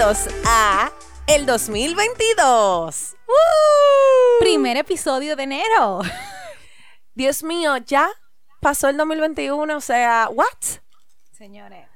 Bienvenidos a el 2022. Primer episodio de enero. Dios mío, ya pasó el 2021, o sea, ¿what? Señores,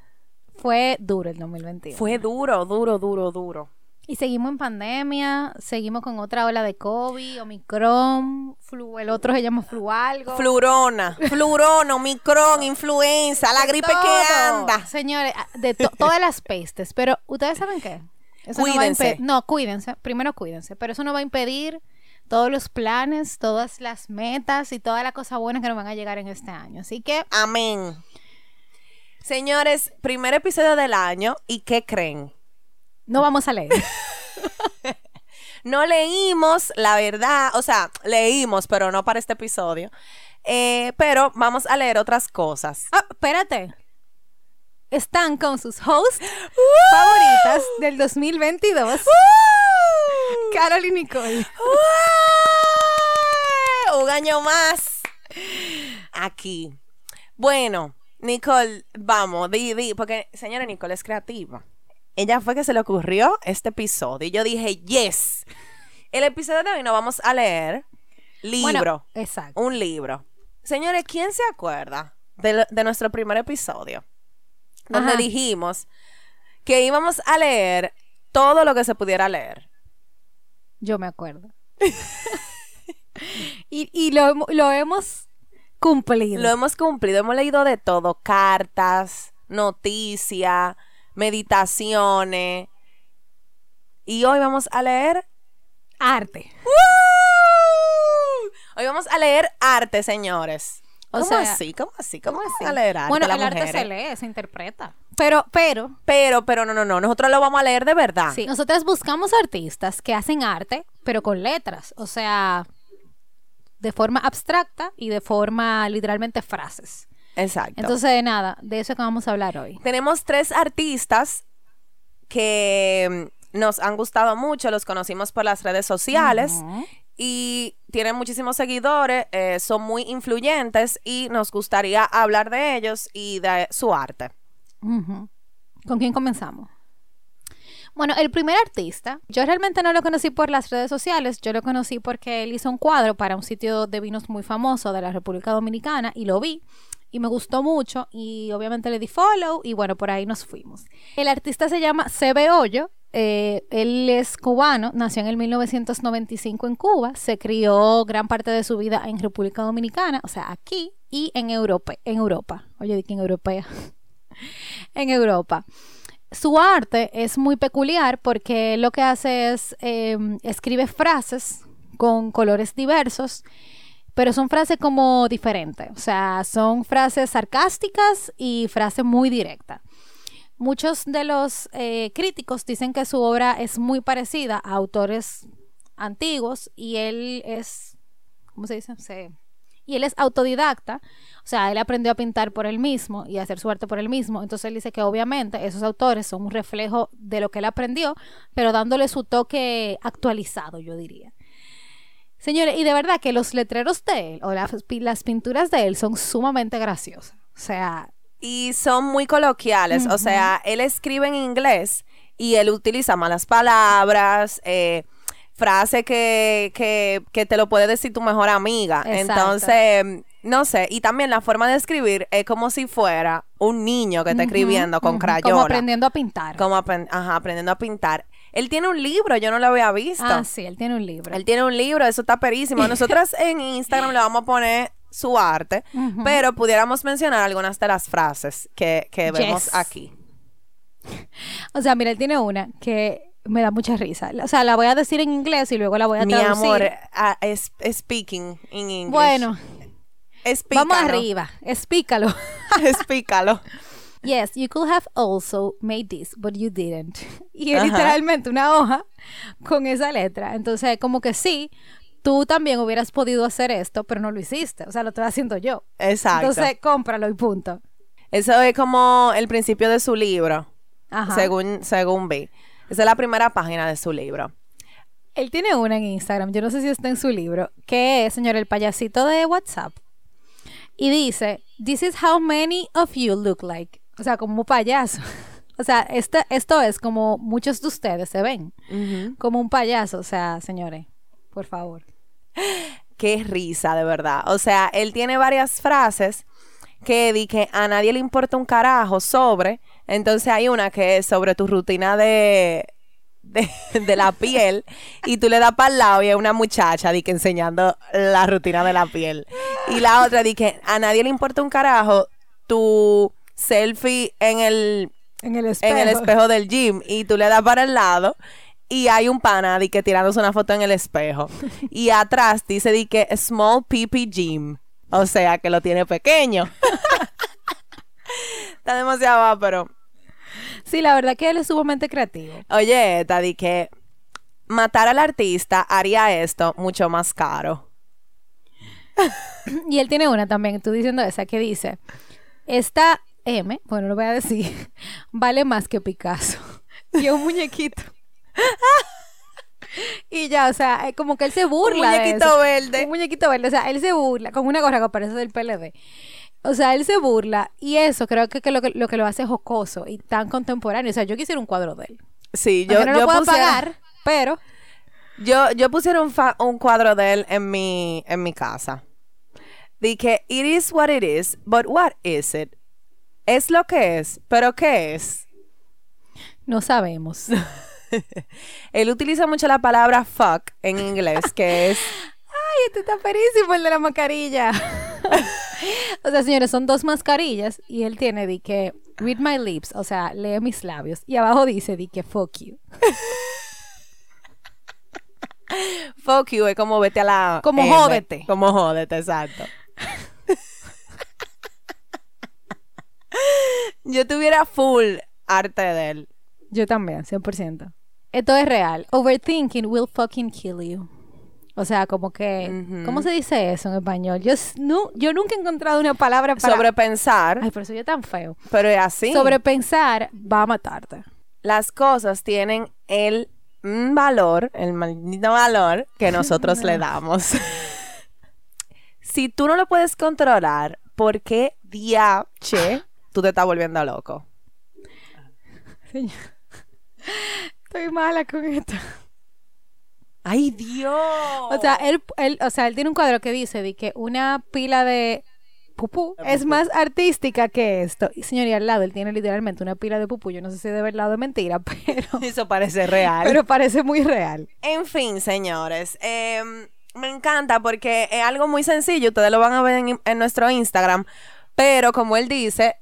fue duro el 2021. Fue duro, duro, duro, duro. Y seguimos en pandemia, seguimos con otra ola de COVID, Omicron, flu, el otro se llama flu algo. Flurona, flurona, Omicron, influenza, la gripe que anda. Señores, de to- todas las pestes, pero ¿ustedes saben qué? Eso no va a Cuídense. impe- No, cuídense, primero cuídense, pero eso no va a impedir todos los planes, todas las metas y toda la cosa buena que nos van a llegar en este año. Así que Amén. Señores, primer episodio del año, ¿y qué creen? No vamos a leer. No leímos, la verdad, o sea, leímos, pero no para este episodio. Eh, pero vamos a leer otras cosas. Ah, espérate. Están con sus hosts favoritas del 2022. Carol y Nicole. Un año más aquí. Bueno, Nicole, vamos, di, di, porque señora Nicole es creativa. Ella fue que se le ocurrió este episodio y yo dije, yes. El episodio de hoy no vamos a leer libro, Bueno, exacto. un libro. Señores, ¿quién se acuerda de, lo- de nuestro primer episodio? Donde Ajá. dijimos que íbamos a leer todo lo que se pudiera leer. Yo me acuerdo. y y lo, lo hemos cumplido. Lo hemos cumplido, hemos leído de todo, cartas, noticias, meditaciones. Y hoy vamos a leer... Arte. Hoy vamos a leer arte, señores. O ¿Cómo sea, así? ¿Cómo así? ¿Cómo, ¿Cómo así? a leer arte? Bueno, el arte se lee, se interpreta. Pero, pero, Pero, pero no, no, no. Nosotros lo vamos a leer de verdad. sí, nosotras buscamos artistas que hacen arte, pero con letras. O sea, de forma abstracta y de forma literalmente frases. Exacto. Entonces, nada, de eso que vamos a hablar hoy. Tenemos tres artistas que mm, nos han gustado mucho, los conocimos por las redes sociales y tienen muchísimos seguidores, eh, son muy influyentes y nos gustaría hablar de ellos y de su arte. ¿Con quién comenzamos? Bueno, el primer artista, yo realmente no lo conocí por las redes sociales, yo lo conocí porque él hizo un cuadro para un sitio de vinos muy famoso de la República Dominicana y lo vi y me gustó mucho y obviamente le di follow y bueno, por ahí nos fuimos. El artista se llama Sebe Hoyo, eh, él es cubano, nació en el 1995 en Cuba, se crió gran parte de su vida en República Dominicana, o sea, aquí y en Europa, en Europa. Oye, di que en europea. en Europa. Su arte es muy peculiar porque lo que hace es eh, escribe frases con colores diversos, pero son frases como diferentes, o sea, son frases sarcásticas y frases muy directas. Muchos de los eh, críticos dicen que su obra es muy parecida a autores antiguos y él es, ¿cómo se dice? Y él es autodidacta, o sea, él aprendió a pintar por él mismo y a hacer su arte por él mismo. Entonces él dice que obviamente esos autores son un reflejo de lo que él aprendió, pero dándole su toque actualizado, yo diría. Señores, y de verdad que los letreros de él o las, pi- las pinturas de él son sumamente graciosas. O sea, Y son muy coloquiales, o sea, él escribe en inglés y él utiliza malas palabras, eh, frase que, que, que te lo puede decir tu mejor amiga. Exacto. Entonces, no sé, y también la forma de escribir es como si fuera un niño que está escribiendo con ujú, crayola. como aprendiendo a pintar. Como ajá, aprendiendo a pintar. Él tiene un libro, yo no lo había visto. Ah, sí, él tiene un libro. Él tiene un libro, eso está perísimo. Nosotras en Instagram le vamos a poner su arte, pero pudiéramos mencionar algunas de las frases que, que vemos Yes. aquí. O sea, mira, él tiene una que me da mucha risa. O sea, la voy a decir en inglés y luego la voy a Mi traducir. amor, ah, es, speaking in English. bueno, Explícalo. vamos arriba. Explícalo. Explícalo. Yes, you could have also made this, but you didn't. Y es Ajá. literalmente una hoja con esa letra. Entonces, como que sí, tú también hubieras podido hacer esto, pero no lo hiciste. O sea, lo estoy haciendo yo. Exacto. Entonces, cómpralo y punto. Eso es como el principio de su libro, Ajá. según, según vi. Esa es la primera página de su libro. Él tiene una en Instagram, yo no sé si está en su libro, que es, señor, el payasito de WhatsApp. Y dice, This is how many of you look like. O sea, como un payaso. O sea, este, esto es como muchos de ustedes se ven. Como un payaso. O sea, señores, por favor. Qué risa, de verdad. O sea, él tiene varias frases que di que a nadie le importa un carajo sobre. Entonces hay una que es sobre tu rutina de, de, de la piel y tú le das para el lado y es una muchacha di que enseñando la rutina de la piel. Y la otra di que a nadie le importa un carajo tu selfie en el, En el espejo. en el espejo del gym y tú le das para el lado y hay un pana di que tirándose una foto en el espejo y atrás dice di que small peepee gym o sea que lo tiene pequeño está demasiado pero Sí, la verdad que él es sumamente creativo. oye esta di que matar al artista haría esto mucho más caro Y él tiene una también, tú diciendo esa, que dice, esta M, bueno, lo voy a decir, vale más que Picasso. Y es un muñequito. y ya, o sea, es como que él se burla. de muñequito eso. verde. Un muñequito verde, o sea, él se burla, con una gorra que parece del PLD. O sea, él se burla y eso creo que, que lo, que lo que lo hace jocoso y tan contemporáneo. O sea, yo quisiera un cuadro de él. sí Yo, no lo puedo pusiera- pagar, pero Yo, yo pusiera un, fa- un cuadro de él en mi, en mi casa. Dije, it is what it is, but what is it? Es lo que es, pero ¿qué es? no sabemos. Él utiliza mucho la palabra fuck en inglés, que es, Ay, este está perísimo el de la mascarilla. o sea, señores, son dos mascarillas y él tiene di que read my lips, o sea, lee mis labios. Y abajo dice di que fuck you. fuck you, es como vete a la... Como M. jódete. Como jódete, exacto. Yo tuviera full arte de él. Yo también, 100%. Esto es real. Overthinking will fucking kill you. O sea, como que... ¿Cómo se dice eso en español? Yo, nu- yo nunca he encontrado una palabra para... Sobrepensar, Ay, pero soy yo tan feo. pero es así. Sobrepensar va a matarte. las cosas tienen el valor, el maldito valor que nosotros le damos. si tú no lo puedes controlar, ¿por qué diache tú te estás volviendo loco? Señor. Estoy mala con esto. ¡Ay, Dios! O sea, él, él, o sea, él tiene un cuadro que dice de que una pila de pupú es más artística que esto. Y señor, y al lado él tiene literalmente una pila de pupú. Yo no sé si de verdad o de mentira, pero, Eso parece real. pero parece muy real. En fin, señores, em, me encanta porque es algo muy sencillo. Ustedes lo van a ver en, en nuestro Instagram. Pero como él dice,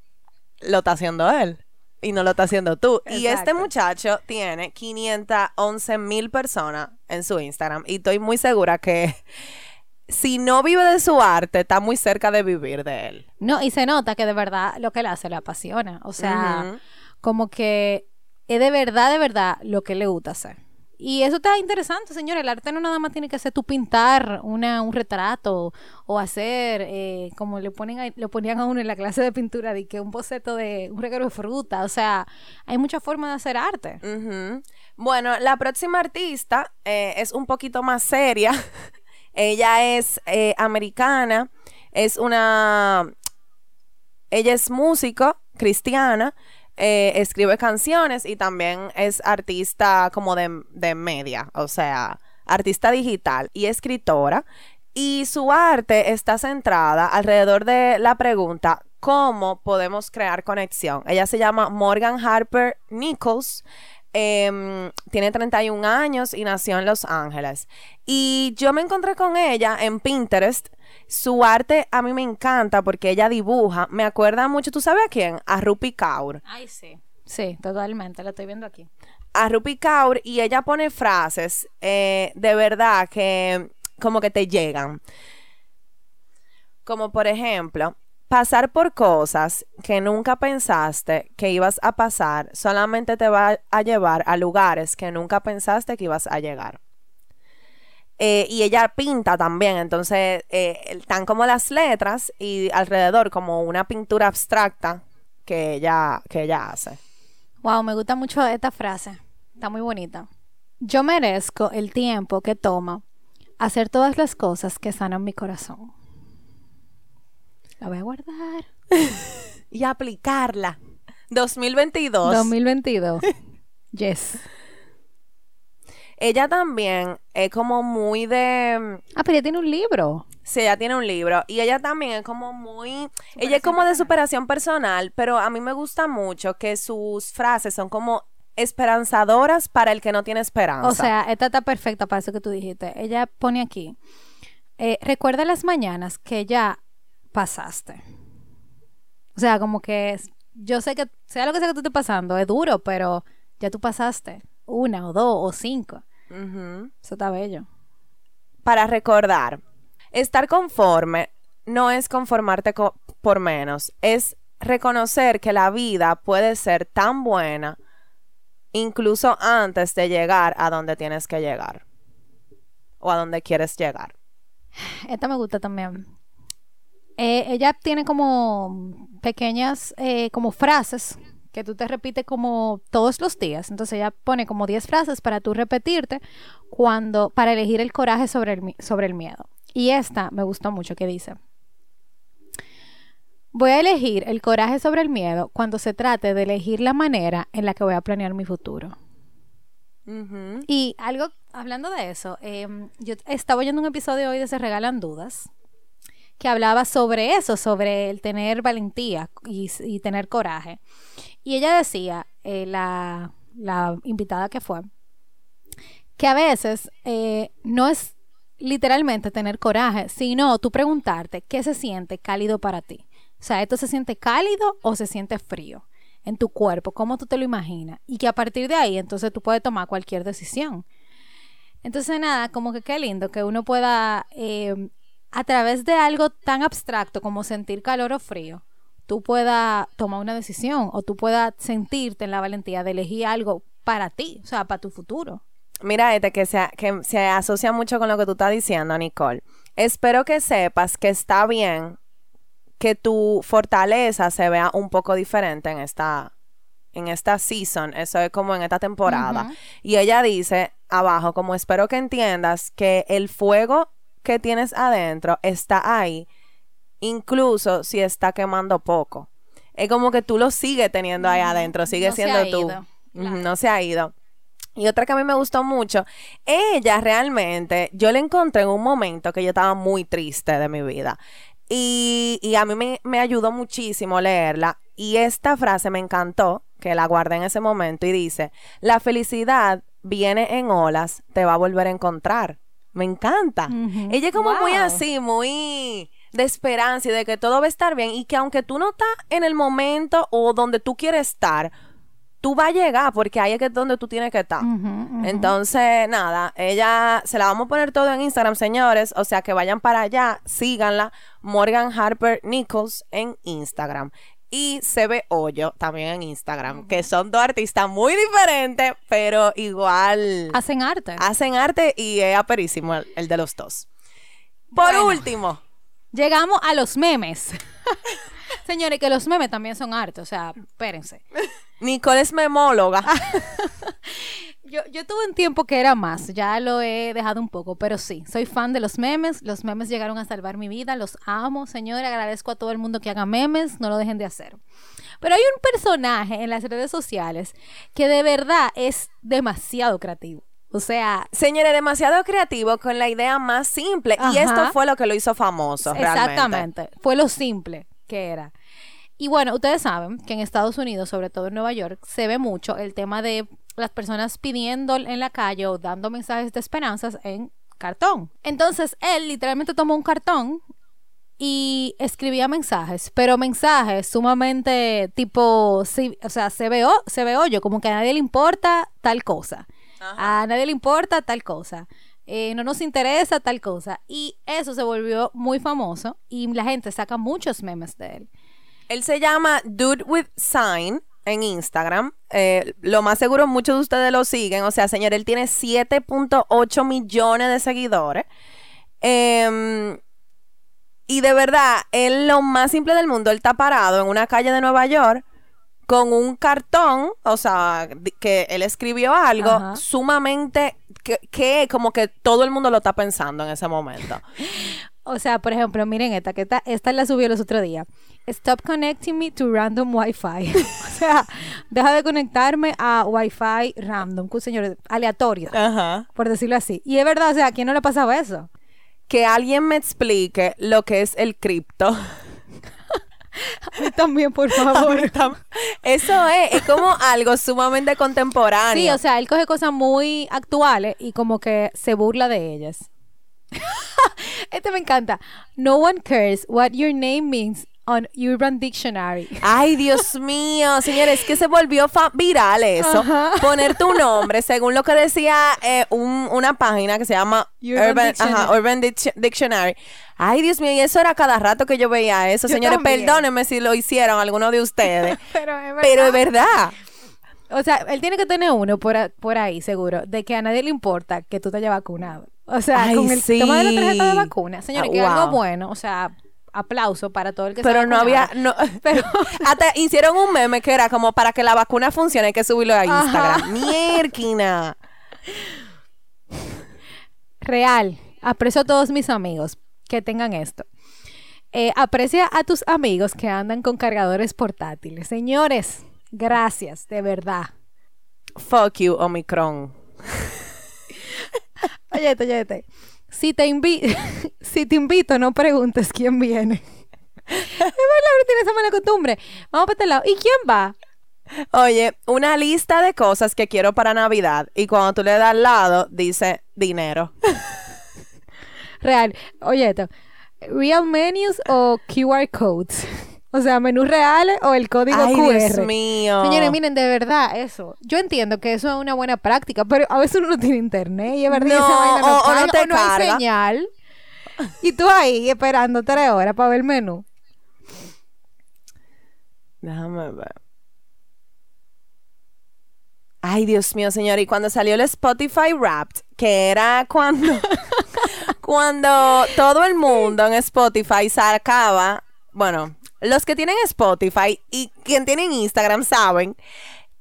lo está haciendo él. Y no lo está haciendo tú. Y este muchacho tiene 511 mil personas en su Instagram. Y estoy muy segura que si no vive de su arte, está muy cerca de vivir de él. No, y se nota que de verdad lo que él hace le apasiona. O sea, como que es de verdad, de verdad lo que le gusta hacer. Y eso está interesante, señor. El arte no nada más tiene que ser tú pintar una, un retrato o hacer, eh, como le ponen a- le ponían a uno en la clase de pintura, de que un boceto de un regalo de fruta. O sea, hay muchas formas de hacer arte. Bueno, la próxima artista eh, es un poquito más seria. Ella es eh, americana, es una... Ella es músico, cristiana, eh, escribe canciones y también es artista como de, de media, o sea, artista digital y escritora. Y su arte está centrada alrededor de la pregunta, ¿cómo podemos crear conexión? Ella se llama Morgan Harper Nichols. Em, tiene 31 años y nació en Los Ángeles. Y yo me encontré con ella en Pinterest. Su arte a mí me encanta porque ella dibuja. Me acuerda mucho, ¿tú sabes a quién? A Rupi Kaur. Ay, sí. Sí, totalmente. Lo estoy viendo aquí. a Rupi Kaur y ella pone frases eh, de verdad que como que te llegan. Como por ejemplo, pasar por cosas que nunca pensaste que ibas a pasar solamente te va a llevar a lugares que nunca pensaste que ibas a llegar. Eh, y ella pinta también, entonces eh, están como las letras y alrededor como una pintura abstracta que ella, que ella hace. Wow, me gusta mucho esta frase. Está muy bonita. Yo merezco el tiempo que toma hacer todas las cosas que sanan mi corazón. La voy a guardar. y aplicarla. 2022. 2022. yes. Ella también es como muy de... Ah, pero ella tiene un libro. Sí, ella tiene un libro. Y ella también es como muy... Ella es como de superación personal, pero a mí me gusta mucho que sus frases son como esperanzadoras para el que no tiene esperanza. O sea, esta está perfecta para eso que tú dijiste. Ella pone aquí, eh, recuerda las mañanas que ya pasaste. O sea, como que yo sé que, sea lo que sea que tú estés pasando, es duro, pero ya tú pasaste una o dos o cinco. Eso está bello. Para recordar, estar conforme no es conformarte por menos, es reconocer que la vida puede ser tan buena incluso antes de llegar a donde tienes que llegar o a donde quieres llegar. Esta me gusta también. Eh, ella tiene como pequeñas eh, como frases que tú te repites como todos los días. Entonces ella pone como 10 frases para tú repetirte cuando para elegir el coraje sobre el, sobre el miedo. Y esta me gustó mucho que dice, Voy a elegir el coraje sobre el miedo cuando se trate de elegir la manera en la que voy a planear mi futuro. Y algo, hablando de eso, em, yo estaba oyendo un episodio hoy de Se Regalan Dudas que hablaba sobre eso, sobre el tener valentía y, tener coraje. Y ella decía, eh, la, invitada que fue, que a veces eh, no es literalmente tener coraje, sino tú preguntarte qué se siente cálido para ti. O sea, ¿esto se siente cálido o se siente frío en tu cuerpo? ¿Cómo tú te lo imaginas? Y que a partir de ahí, entonces tú puedes tomar cualquier decisión. Entonces, nada, como que qué lindo que uno pueda, eh, a través de algo tan abstracto como sentir calor o frío, tú puedas tomar una decisión o tú puedas sentirte en la valentía de elegir algo para ti, o sea, para tu futuro. Mira, este que se, que se asocia mucho con lo que tú estás diciendo, Nicole. Espero que sepas que está bien que tu fortaleza se vea un poco diferente en esta en esta season, eso es como en esta temporada. Y ella dice abajo, como espero que entiendas que el fuego que tienes adentro está ahí, incluso si está quemando poco. Es como que tú lo sigues teniendo ahí adentro, sigue siendo tú. No se ha ido. Y otra que a mí me gustó mucho, ella realmente, yo la encontré en un momento que yo estaba muy triste de mi vida. Y, a mí me, ayudó muchísimo leerla. Y esta frase me encantó, que la guardé en ese momento, y dice, la felicidad viene en olas, te va a volver a encontrar. Me encanta. Ella es como muy así, muy de esperanza y de que todo va a estar bien y que aunque tú no estás en el momento o donde tú quieres estar, tú vas a llegar porque ahí es que donde tú tienes que estar. Entonces, nada, ella se la vamos a poner todo en Instagram, señores. O sea que vayan para allá, síganla. Morgan Harper Nichols en Instagram. Y ve Hoyo también en Instagram, que son dos artistas muy diferentes, pero igual. Hacen arte. Hacen arte y es aperísimo el, de los dos. Por último. Llegamos a los memes. Señores, que los memes también son arte, o sea, espérense. Nicole es memóloga. yo, yo tuve un tiempo que era más, ya lo he dejado un poco, pero sí, soy fan de los memes. Los memes llegaron a salvar mi vida, los amo, señores. Agradezco a todo el mundo que haga memes, no lo dejen de hacer. Pero hay un personaje en las redes sociales que de verdad es demasiado creativo. O sea, señores, demasiado creativo con la idea más simple. Y esto fue lo que lo hizo famoso. Exactamente. Fue lo simple que era. Y bueno, ustedes saben que en Estados Unidos, sobre todo en Nueva York, se ve mucho el tema de las personas pidiendo en la calle o dando mensajes de esperanzas en cartón. Entonces, él literalmente tomó un cartón y escribía mensajes, pero mensajes sumamente tipo, sí, o sea, se ve, o- se ve hoyo, como que a nadie le importa tal cosa, a nadie le importa tal cosa, eh, no nos interesa tal cosa. Y eso se volvió muy famoso y la gente saca muchos memes de él. Él se llama Dude with Sign en Instagram. Eh, lo más seguro muchos de ustedes lo siguen. O sea, señor, él tiene 7.8 millones de seguidores. Em, y de verdad, él lo más simple del mundo, él está parado en una calle de Nueva York con un cartón, o sea, que él escribió algo Ajá. sumamente que, que como que todo el mundo lo está pensando en ese momento. O sea, por ejemplo, miren esta, que esta, esta la subió los otros días. Stop connecting me to random Wi-Fi. o sea, deja de conectarme a Wi-Fi random, señores, aleatorio, Ajá. por decirlo así. Y es verdad, o sea, ¿a quién no le pasaba eso? Que alguien me explique lo que es el cripto. A mí también, por favor. Eso es, es como algo sumamente contemporáneo. Sí, o sea, él coge cosas muy actuales y como que se burla de ellas. este me encanta. No one cares what your name means on Urban Dictionary. Ay, Dios mío, señores, que se volvió viral eso. Ajá. Poner tu nombre, según lo que decía eh, un- una página que se llama Urban Urban, Dictionary. ajá, Urban Dic- Dictionary. Ay, Dios mío, y eso era cada rato que yo veía eso. Yo señores, también. perdónenme si lo hicieron alguno de ustedes. Pero es pero es verdad. O sea, él tiene que tener uno por, a- por ahí, seguro, de que a nadie le importa que tú te hayas vacunado. O sea, Ay, con el sí. toma de la tarjeta de vacuna. Señores, Ah, que es algo wow. bueno. O sea, aplauso para todo el que se Pero no había, no, pero hasta hicieron un meme que era como para que la vacuna funcione hay que subirlo a. Instagram. Mierquina. Real. Aprecio a todos mis amigos que tengan esto. Eh, aprecia a tus amigos que andan con cargadores portátiles. Señores, gracias, de verdad. Fuck you, Omicron. Oyete, oyete. Si te, invi si te invito, no preguntes quién viene. Es verdad, tiene esa mala costumbre. Vamos para este lado. ¿Y quién va? Oye, una lista de cosas que quiero para Navidad y cuando tú le das al lado dice dinero. Real. Oye, esto. ¿Real menus o QR codes? O sea, menús reales o el código Ay, QR. Dios mío. Señores, miren, de verdad, eso. Yo entiendo que eso es una buena práctica, pero a veces uno no tiene internet y es verdad, No, esa vaina no, o- o no carga, te hay carga. señal. Y tú ahí esperando tres horas para ver el menú. Déjame ver. Ay, Dios mío, señor. Y cuando salió el Spotify Wrapped, que era cuando, cuando todo el mundo en Spotify sacaba, bueno, los que tienen Spotify y quien tienen Instagram saben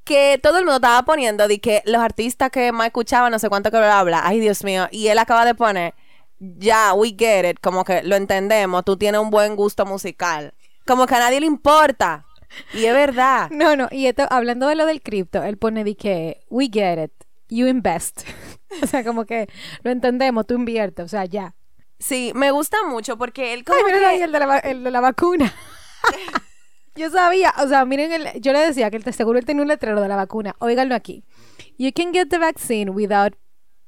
que todo el mundo estaba poniendo de que los artistas que más escuchaban, no sé cuánto que lo habla. Ay, Dios mío. Y él acaba de poner, ya, we get it, como que lo entendemos, tú tienes un buen gusto musical. Como que a nadie le importa. Y es verdad. No, no, y esto, hablando de lo del cripto, él pone de que, we get it, you invest. o sea, como que lo entendemos, tú inviertes, o sea, ya. Sí, me gusta mucho porque él como Ay, miren que- ahí el de la, va- el de la vacuna. Yo sabía, o sea, miren, el, yo le decía que el seguro él tenía un letrero de la vacuna. Óiganlo aquí. You can get the vaccine without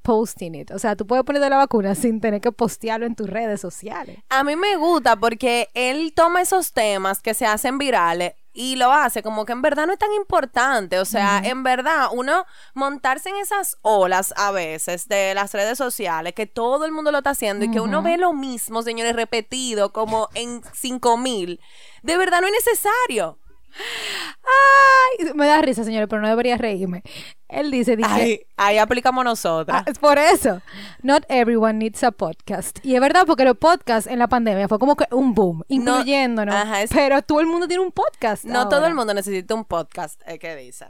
posting it. O sea, tú puedes poner de la vacuna sin tener que postearlo en tus redes sociales. a mí me gusta porque él toma esos temas que se hacen virales y lo hace como que en verdad no es tan importante. O sea, en verdad, uno montarse en esas olas a veces de las redes sociales, que todo el mundo lo está haciendo y que uno ve lo mismo, señores, repetido como en cinco mil, de verdad no es necesario. Ay, me da risa, señores, pero no debería reírme. Él dice, dice, Ahí, ahí aplicamos nosotras. Ah, es por eso. Not everyone needs a podcast. Y es verdad, porque los podcasts en la pandemia fue como que un boom, incluyéndonos. ajá, es- Pero todo el mundo tiene un podcast. No todo ahora. el mundo necesita un podcast, es que dice.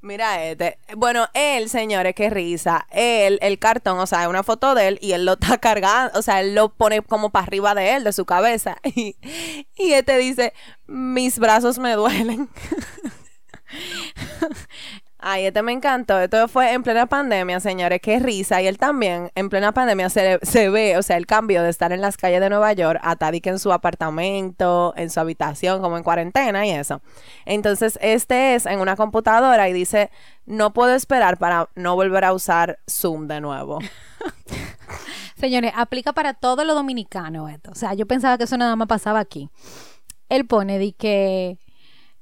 Mira este. Bueno, él, señores, qué risa. Él, el cartón, o sea, una foto de él y él lo está cargando, o sea, él lo pone como para arriba de él, de su cabeza. Y, y este dice, mis brazos me duelen. Ay, este me encantó. Esto fue en plena pandemia, señores. Qué risa. Y él también, en plena pandemia, se, ve, o sea, el cambio de estar en las calles de Nueva York a Tadic en su apartamento, en su habitación, como en cuarentena y eso. Entonces, este es en una computadora y dice, no puedo esperar para no volver a usar Zoom de nuevo. Señores, aplica para todo lo dominicano esto. O sea, yo pensaba que eso nada más pasaba aquí. Él pone de que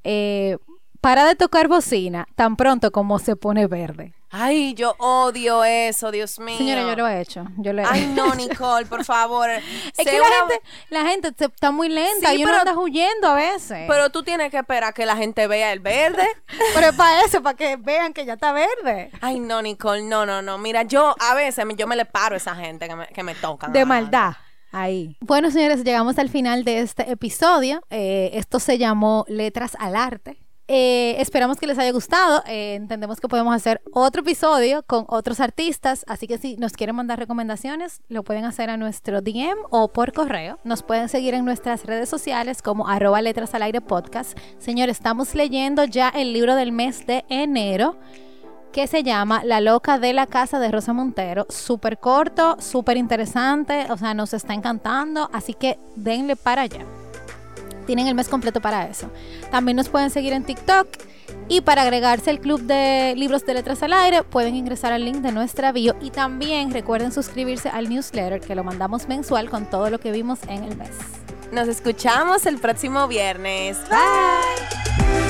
eh, para de tocar bocina tan pronto como se pone verde. Ay, yo odio eso, Dios mío. Señora, yo lo he hecho. Yo lo he Ay, no, Nicole, por favor. Es que la una- gente, la gente se- está muy lenta Sí, y uno pero- anda huyendo a veces. Pero tú tienes que esperar que la gente vea el verde. Pero es para eso, para que vean que ya está verde. Ay, no, Nicole, no, no, no. Mira, yo a veces me- yo me le paro a esa gente que me, que me tocan. De maldad. Ahí. Bueno, señores, llegamos al final de este episodio. Eh, esto se llamó Letras al Arte. Eh, esperamos que les haya gustado. Eh, entendemos que podemos hacer otro episodio con otros artistas. Así que si nos quieren mandar recomendaciones, lo pueden hacer a nuestro DM o por correo. Nos pueden seguir en nuestras redes sociales como arroba letras al aire podcast. Señores, estamos leyendo ya el libro del mes de enero que se llama La loca de la casa de Rosa Montero. Súper corto, súper interesante, o sea, nos está encantando, así que denle para allá. Tienen el mes completo para eso. También nos pueden seguir en TikTok y para agregarse al club de libros de letras al aire pueden ingresar al link de nuestra bio y también recuerden suscribirse al newsletter que lo mandamos mensual con todo lo que vimos en el mes. Nos escuchamos el próximo viernes. Bye.